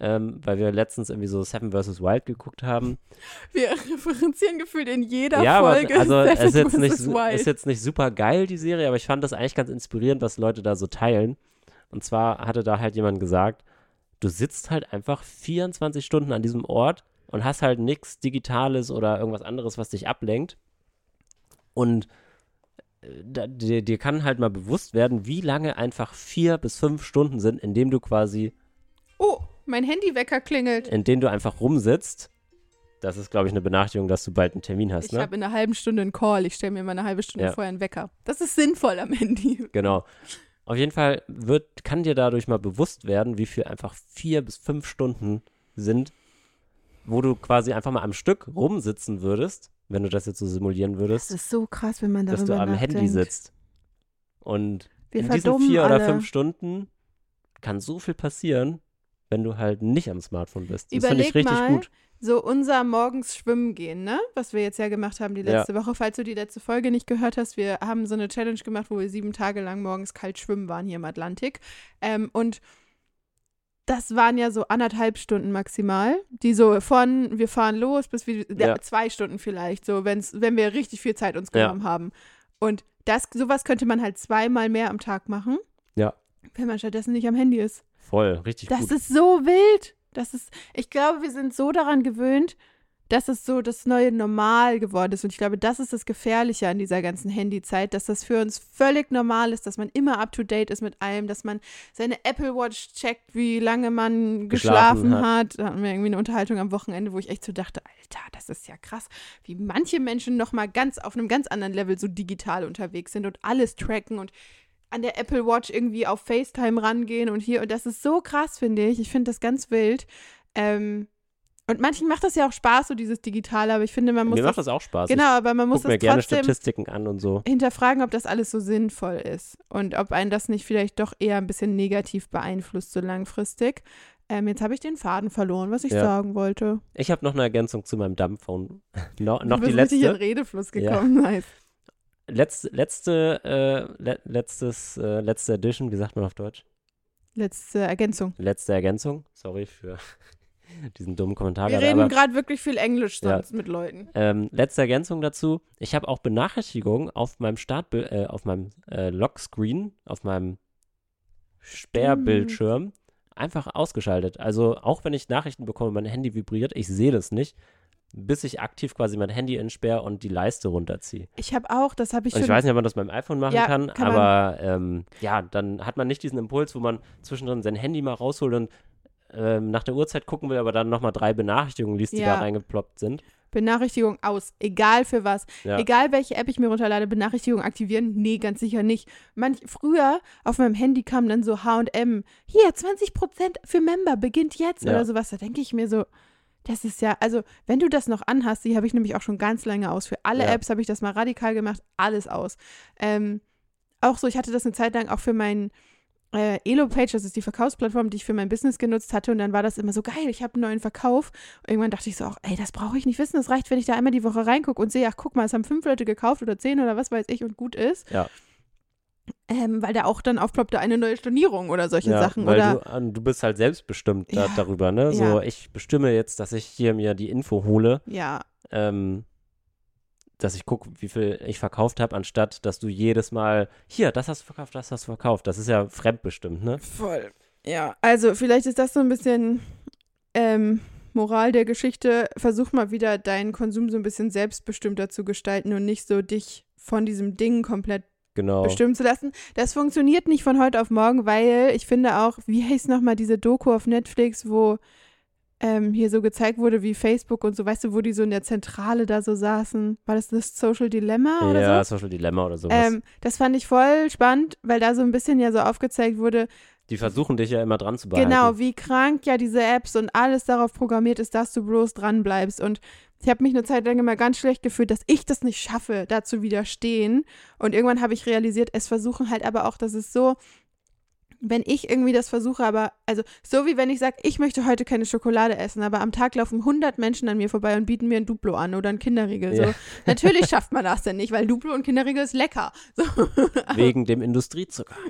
ähm, weil wir letztens irgendwie so Seven vs. Wild geguckt haben. <laughs> Wir referenzieren gefühlt in jeder ja, Folge. aber also es ist jetzt, Seven nicht, Wild. ist jetzt nicht super geil, die Serie, aber ich fand das eigentlich ganz inspirierend, was Leute da so teilen. Und zwar hatte da halt jemand gesagt, du sitzt halt einfach 24 Stunden an diesem Ort und hast halt nichts Digitales oder irgendwas anderes, was dich ablenkt. Und da, dir, dir kann halt mal bewusst werden, wie lange einfach vier bis fünf Stunden sind, in dem du quasi, oh, mein Handywecker klingelt. in denen du einfach rumsitzt. Das ist, glaube ich, eine Benachrichtigung, dass du bald einen Termin hast, Ich ne? habe in einer halben Stunde einen Call. Ich stelle mir mal eine halbe Stunde Ja. vorher einen Wecker. Das ist sinnvoll am Handy. <laughs> Genau. Auf jeden Fall wird, kann dir dadurch mal bewusst werden, wie viel einfach vier bis fünf Stunden sind, wo du quasi einfach mal am Stück rumsitzen würdest, wenn du das jetzt so simulieren Das würdest, ist so krass, wenn man darüber dass du am nachdenkt. Handy sitzt. Und Wir in diesen vier alle. oder fünf Stunden kann so viel passieren, wenn du halt nicht am Smartphone bist. Das finde ich richtig mal, gut. So unser morgens schwimmen gehen, ne? Was wir jetzt ja gemacht haben die Ja. letzte Woche. Falls du die letzte Folge nicht gehört hast, wir haben so eine Challenge gemacht, wo wir sieben Tage lang morgens kalt schwimmen waren hier im Atlantik. Ähm, und das waren ja so anderthalb Stunden maximal, die so von wir fahren los bis wir ja, Ja. zwei Stunden vielleicht, so wenn's, wenn wir richtig viel Zeit uns Ja. genommen haben. Und das, sowas könnte man halt zweimal mehr am Tag machen. Ja. Wenn man stattdessen nicht am Handy ist. Voll, richtig Das gut. ist so wild. Das ist, ich glaube, wir sind so daran gewöhnt, dass es so das neue Normal geworden ist. Und ich glaube, das ist das Gefährliche an dieser ganzen Handyzeit, dass das für uns völlig normal ist, dass man immer up to date ist mit allem, dass man seine Apple Watch checkt, wie lange man geschlafen, Geschlafen hat. Da hatten wir irgendwie eine Unterhaltung am Wochenende, wo ich echt so dachte, Alter, das ist ja krass, wie manche Menschen noch mal ganz auf einem ganz anderen Level so digital unterwegs sind und alles tracken und an der Apple Watch irgendwie auf FaceTime rangehen und hier und das ist so krass, finde ich. Ich finde das ganz wild. Ähm, und manchen macht das ja auch Spaß, so dieses Digitale, aber ich finde, man muss Mir das, macht das auch Spaß. genau, aber man ich muss guck mir gerne trotzdem Statistiken an und so. hinterfragen, ob das alles so sinnvoll ist und ob einen das nicht vielleicht doch eher ein bisschen negativ beeinflusst, so langfristig. Ähm, jetzt habe ich den Faden verloren, was ich Ja. sagen wollte. Ich habe noch eine Ergänzung zu meinem Dumbphone. <laughs> no, Du noch die bist richtig in letzte. Redefluss Ja. gekommen. Nice. Letzte, letzte, äh, le letztes, äh, letzte Edition, wie sagt man auf Deutsch? Letzte Ergänzung. Letzte Ergänzung. Sorry für diesen dummen Kommentar Wir reden gerade wirklich viel Englisch Ja. sonst mit Leuten. ähm, letzte Ergänzung dazu. Ich habe auch Benachrichtigungen auf meinem Startbild, äh, auf meinem äh, Lockscreen, auf meinem Sperrbildschirm einfach ausgeschaltet. Also auch wenn ich Nachrichten bekomme, mein Handy vibriert, ich sehe das nicht, bis ich aktiv quasi mein Handy entsperre und die Leiste runterziehe. Ich habe auch, das habe ich Und schon. ich weiß nicht, ob man das beim iPhone machen Ja, kann, kann aber ähm, ja, dann hat man nicht diesen Impuls, wo man zwischendrin sein Handy mal rausholt und ähm, nach der Uhrzeit gucken will, aber dann nochmal drei Benachrichtigungen liest, die Ja. da reingeploppt sind. Benachrichtigung aus, egal für was. Ja. Egal welche App ich mir runterlade, Benachrichtigung aktivieren? Nee, ganz sicher nicht. Manch, früher auf meinem Handy kam dann so HM, hier 20% für Member beginnt jetzt Ja. oder sowas. Da denke ich mir so, das ist ja, also wenn du das noch anhast, die habe ich nämlich auch schon ganz lange aus. Für alle Ja. Apps habe ich das mal radikal gemacht, alles aus. Ähm, auch so, ich hatte das eine Zeit lang auch für meinen äh, Elo-Page, das ist die Verkaufsplattform, die ich für mein Business genutzt hatte. Und dann war das immer so geil, ich habe einen neuen Verkauf. Und irgendwann dachte ich so auch, ey, das brauche ich nicht wissen. Das reicht, wenn ich da einmal die Woche reingucke und sehe, ach, guck mal, es haben fünf Leute gekauft oder zehn oder was weiß ich und gut ist. Ja. Ähm, weil da auch dann aufploppte eine neue Stornierung oder solche ja, Sachen. weil Oder du, an- du bist halt selbstbestimmt da, Ja. darüber, ne? So, Ja. ich bestimme jetzt, dass ich hier mir die Info hole, ja, ähm, dass ich gucke, wie viel ich verkauft habe, anstatt dass du jedes Mal, hier, das hast du verkauft, das hast du verkauft. Das ist ja fremdbestimmt, ne? voll. Ja, also vielleicht ist das so ein bisschen ähm, Moral der Geschichte. Versuch mal wieder deinen Konsum so ein bisschen selbstbestimmter zu gestalten und nicht so dich von diesem Ding komplett Genau. bestimmen zu lassen. Das funktioniert nicht von heute auf morgen, weil ich finde auch, wie heißt nochmal diese Doku auf Netflix, wo ähm, hier so gezeigt wurde, wie Facebook und so, weißt du, wo die so in der Zentrale da so saßen. War das das Social Dilemma oder Ja, so? Social Dilemma oder sowas. Ähm, das fand ich voll spannend, weil da so ein bisschen ja so aufgezeigt wurde, die versuchen dich ja immer dran zu behalten. genau, wie krank ja diese Apps und alles darauf programmiert ist, dass du bloß dran bleibst. Und ich habe mich eine Zeit lang immer ganz schlecht gefühlt, dass ich das nicht schaffe, da zu widerstehen. Und irgendwann habe ich realisiert, es versuchen halt aber auch, dass es so, wenn ich irgendwie das versuche, aber, also so wie wenn ich sage, ich möchte heute keine Schokolade essen, aber am Tag laufen 100 Menschen an mir vorbei und bieten mir ein Duplo an oder ein Kinderriegel. So. Ja. Natürlich <laughs> schafft man das denn nicht, weil Duplo und Kinderriegel ist lecker. So. <laughs> Wegen dem Industriezucker. <laughs>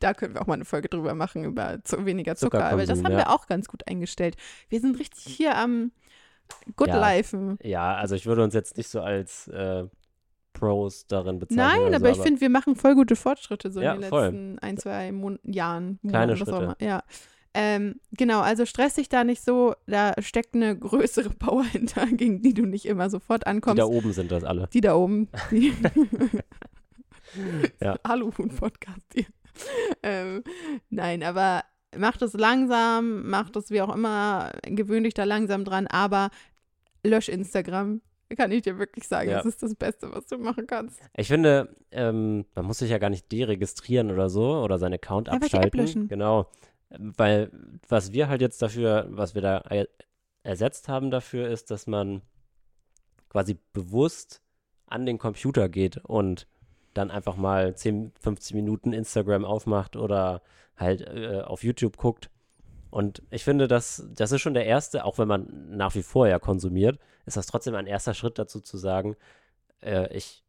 Da können wir auch mal eine Folge drüber machen, über zu weniger Zucker, weil das Zuckerkonsum, haben ja. wir auch ganz gut eingestellt. Wir sind richtig hier am Good Ja. Lifen. Ja, also ich würde uns jetzt nicht so als äh, Pros darin bezeichnen. Nein, oder aber ich finde, wir machen voll gute Fortschritte so Ja, in den voll. letzten ein, zwei Mon Jahren. Kleine Monaten, auch Schritte. Ja. Ähm, genau, also stress dich da nicht so, da steckt eine größere <laughs> Power hinter, gegen die du nicht immer sofort die ankommst. da oben sind das alle. Die da oben. Die <laughs> <laughs> Ja. Aluhut-Podcast hier. ähm, nein, aber mach das langsam, mach das wie auch immer, gewöhn dich da langsam dran, aber lösch Instagram. Kann ich dir wirklich sagen, Ja. das ist das Beste, was du machen kannst. Ich finde, ähm, man muss sich ja gar nicht deregistrieren oder so oder seinen Account Einfach abschalten. Genau. Weil was wir halt jetzt dafür, was wir da er- ersetzt haben dafür, ist, dass man quasi bewusst an den Computer geht und dann einfach mal 10, 15 Minuten Instagram aufmacht oder halt äh, auf YouTube guckt. Und ich finde, das, das ist schon der erste, auch wenn man nach wie vor ja konsumiert, ist das trotzdem ein erster Schritt dazu zu sagen, äh, ich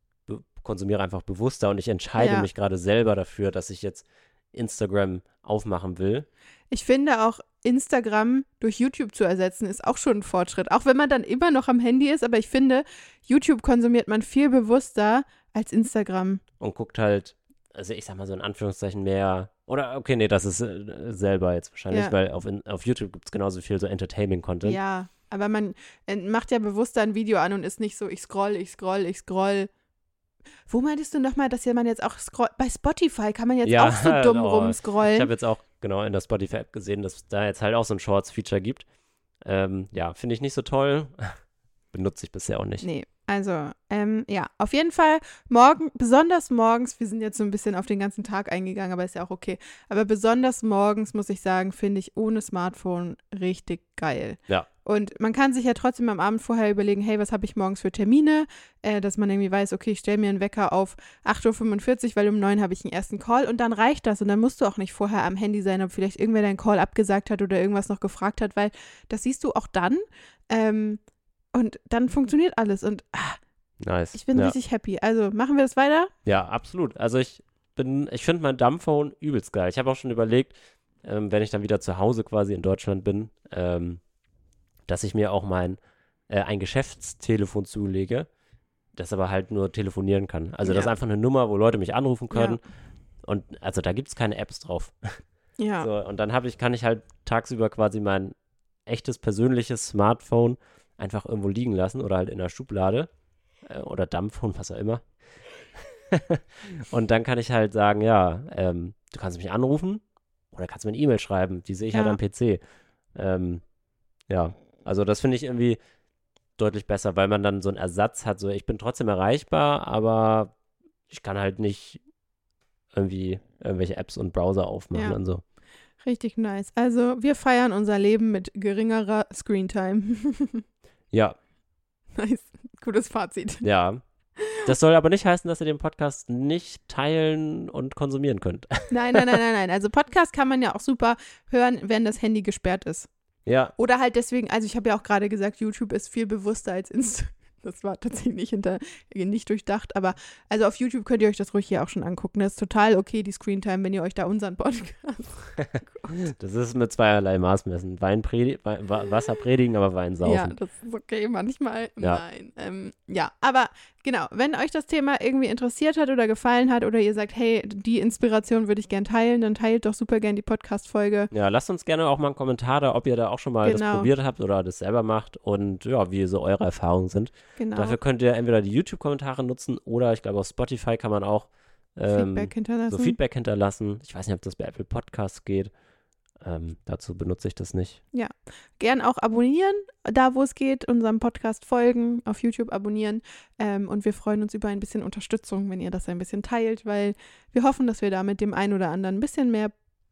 konsumiere einfach bewusster und ich entscheide Ja. mich gerade selber dafür, dass ich jetzt Instagram aufmachen will. Ich finde auch, Instagram durch YouTube zu ersetzen, ist auch schon ein Fortschritt. Auch wenn man dann immer noch am Handy ist, aber ich finde, YouTube konsumiert man viel bewusster als Instagram. und guckt halt, also ich sag mal so in Anführungszeichen mehr, oder okay, nee, das ist äh, selber jetzt wahrscheinlich, Ja. weil auf, auf YouTube gibt es genauso viel so Entertainment-Content. Ja, Aber man äh, macht ja bewusst ein Video an und ist nicht so, ich scroll, ich scroll, ich scroll. Wo meintest du nochmal, dass man jetzt auch scroll bei Spotify kann man jetzt Ja, auch so <laughs> dumm oh, rumscrollen? Ich habe jetzt auch genau in der Spotify-App gesehen, dass da jetzt halt auch so ein Shorts-Feature gibt. Ähm, ja, finde ich nicht so toll. <laughs> Benutze ich bisher auch nicht. Nee, also, ähm, ja, auf jeden Fall morgen, besonders morgens, wir sind jetzt so ein bisschen auf den ganzen Tag eingegangen, aber ist ja auch okay. Aber besonders morgens, muss ich sagen, finde ich ohne Smartphone richtig geil. Ja. Und man kann sich ja trotzdem am Abend vorher überlegen, hey, was habe ich morgens für Termine? Äh, dass man irgendwie weiß, okay, ich stelle mir einen Wecker auf 8.45 Uhr, weil um 9 habe ich einen ersten Call und dann reicht das. Und dann musst du auch nicht vorher am Handy sein, ob vielleicht irgendwer deinen Call abgesagt hat oder irgendwas noch gefragt hat, weil das siehst du auch dann. Ähm, und dann funktioniert alles. Und ah, Nice. ich bin ja. richtig happy. Also machen wir das weiter? Ja, absolut. Also ich bin, ich finde mein Dumbphone übelst geil. Ich habe auch schon überlegt, ähm, wenn ich dann wieder zu Hause quasi in Deutschland bin, ähm, dass ich mir auch mein äh, ein Geschäftstelefon zulege, das aber halt nur telefonieren kann. Also das ist Ja. einfach eine Nummer, wo Leute mich anrufen können. Und also da gibt es keine Apps drauf. Ja. <laughs> So, und dann habe ich, kann ich halt tagsüber quasi mein echtes persönliches Smartphone einfach irgendwo liegen lassen oder halt in der Schublade äh, oder Dumbphone, was auch immer. <laughs> und dann kann ich halt sagen, ja, ähm, du kannst mich anrufen oder kannst mir eine E-Mail schreiben, die sehe ich halt Ja. am PC. Ähm, ja, also das finde ich irgendwie deutlich besser, weil man dann so einen Ersatz hat, so ich bin trotzdem erreichbar, aber ich kann halt nicht irgendwie irgendwelche Apps und Browser aufmachen Ja. und so. Richtig nice. Also wir feiern unser Leben mit geringerer Screentime. <laughs> Ja, nice. Gutes Fazit. ja. Das soll aber nicht heißen, dass ihr den Podcast nicht teilen und konsumieren könnt. Nein, nein, nein, nein, nein. Also Podcast kann man ja auch super hören, wenn das Handy gesperrt ist. Ja, Oder halt deswegen, also ich habe ja auch gerade gesagt, YouTube ist viel bewusster als Insta. <laughs> Das war tatsächlich nicht, hinter, nicht durchdacht, aber also auf YouTube könnt ihr euch das ruhig hier auch schon angucken. Das ist total okay, die Screentime, wenn ihr euch da unseren <laughs> Podcast. das ist mit zweierlei Maß messen. Wein predi Wasser predigen, aber Wein saufen. Ja, das ist okay, manchmal. Ja. Nein. Ähm, ja, aber genau, wenn euch das Thema irgendwie interessiert hat oder gefallen hat oder ihr sagt, hey, die Inspiration würde ich gern teilen, dann teilt doch super gern die Podcast-Folge. Ja, lasst uns gerne auch mal einen Kommentar da, ob ihr da auch schon mal das Genau. probiert habt oder das selber macht und ja, wie so eure Erfahrungen sind. Genau. Dafür könnt ihr entweder die YouTube-Kommentare nutzen oder ich glaube auf Spotify kann man auch ähm, Feedback hinterlassen. so Feedback hinterlassen. Ich weiß nicht, ob das bei Apple Podcasts geht. Ähm, dazu benutze ich das nicht. Gern auch abonnieren, da wo es geht, unserem Podcast folgen, auf YouTube abonnieren. Ähm, und wir freuen uns über ein bisschen Unterstützung, wenn ihr das ein bisschen teilt, weil wir hoffen, dass wir damit dem einen oder anderen ein bisschen mehr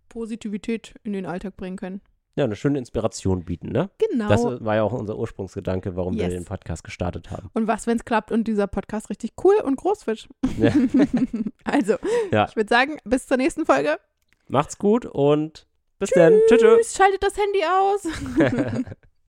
Positivität in den Alltag bringen können. Ja, eine schöne Inspiration bieten, ne? Genau. Das war ja auch unser Ursprungsgedanke, warum wir Yes. den Podcast gestartet haben. Und was, wenn es klappt und dieser Podcast richtig cool und groß wird? Ja. <laughs> also, Ja. ich würde sagen, bis zur nächsten Folge. Macht's gut und bis dann. Tschüss. tschüss. Tschüss, schaltet das Handy aus. <laughs>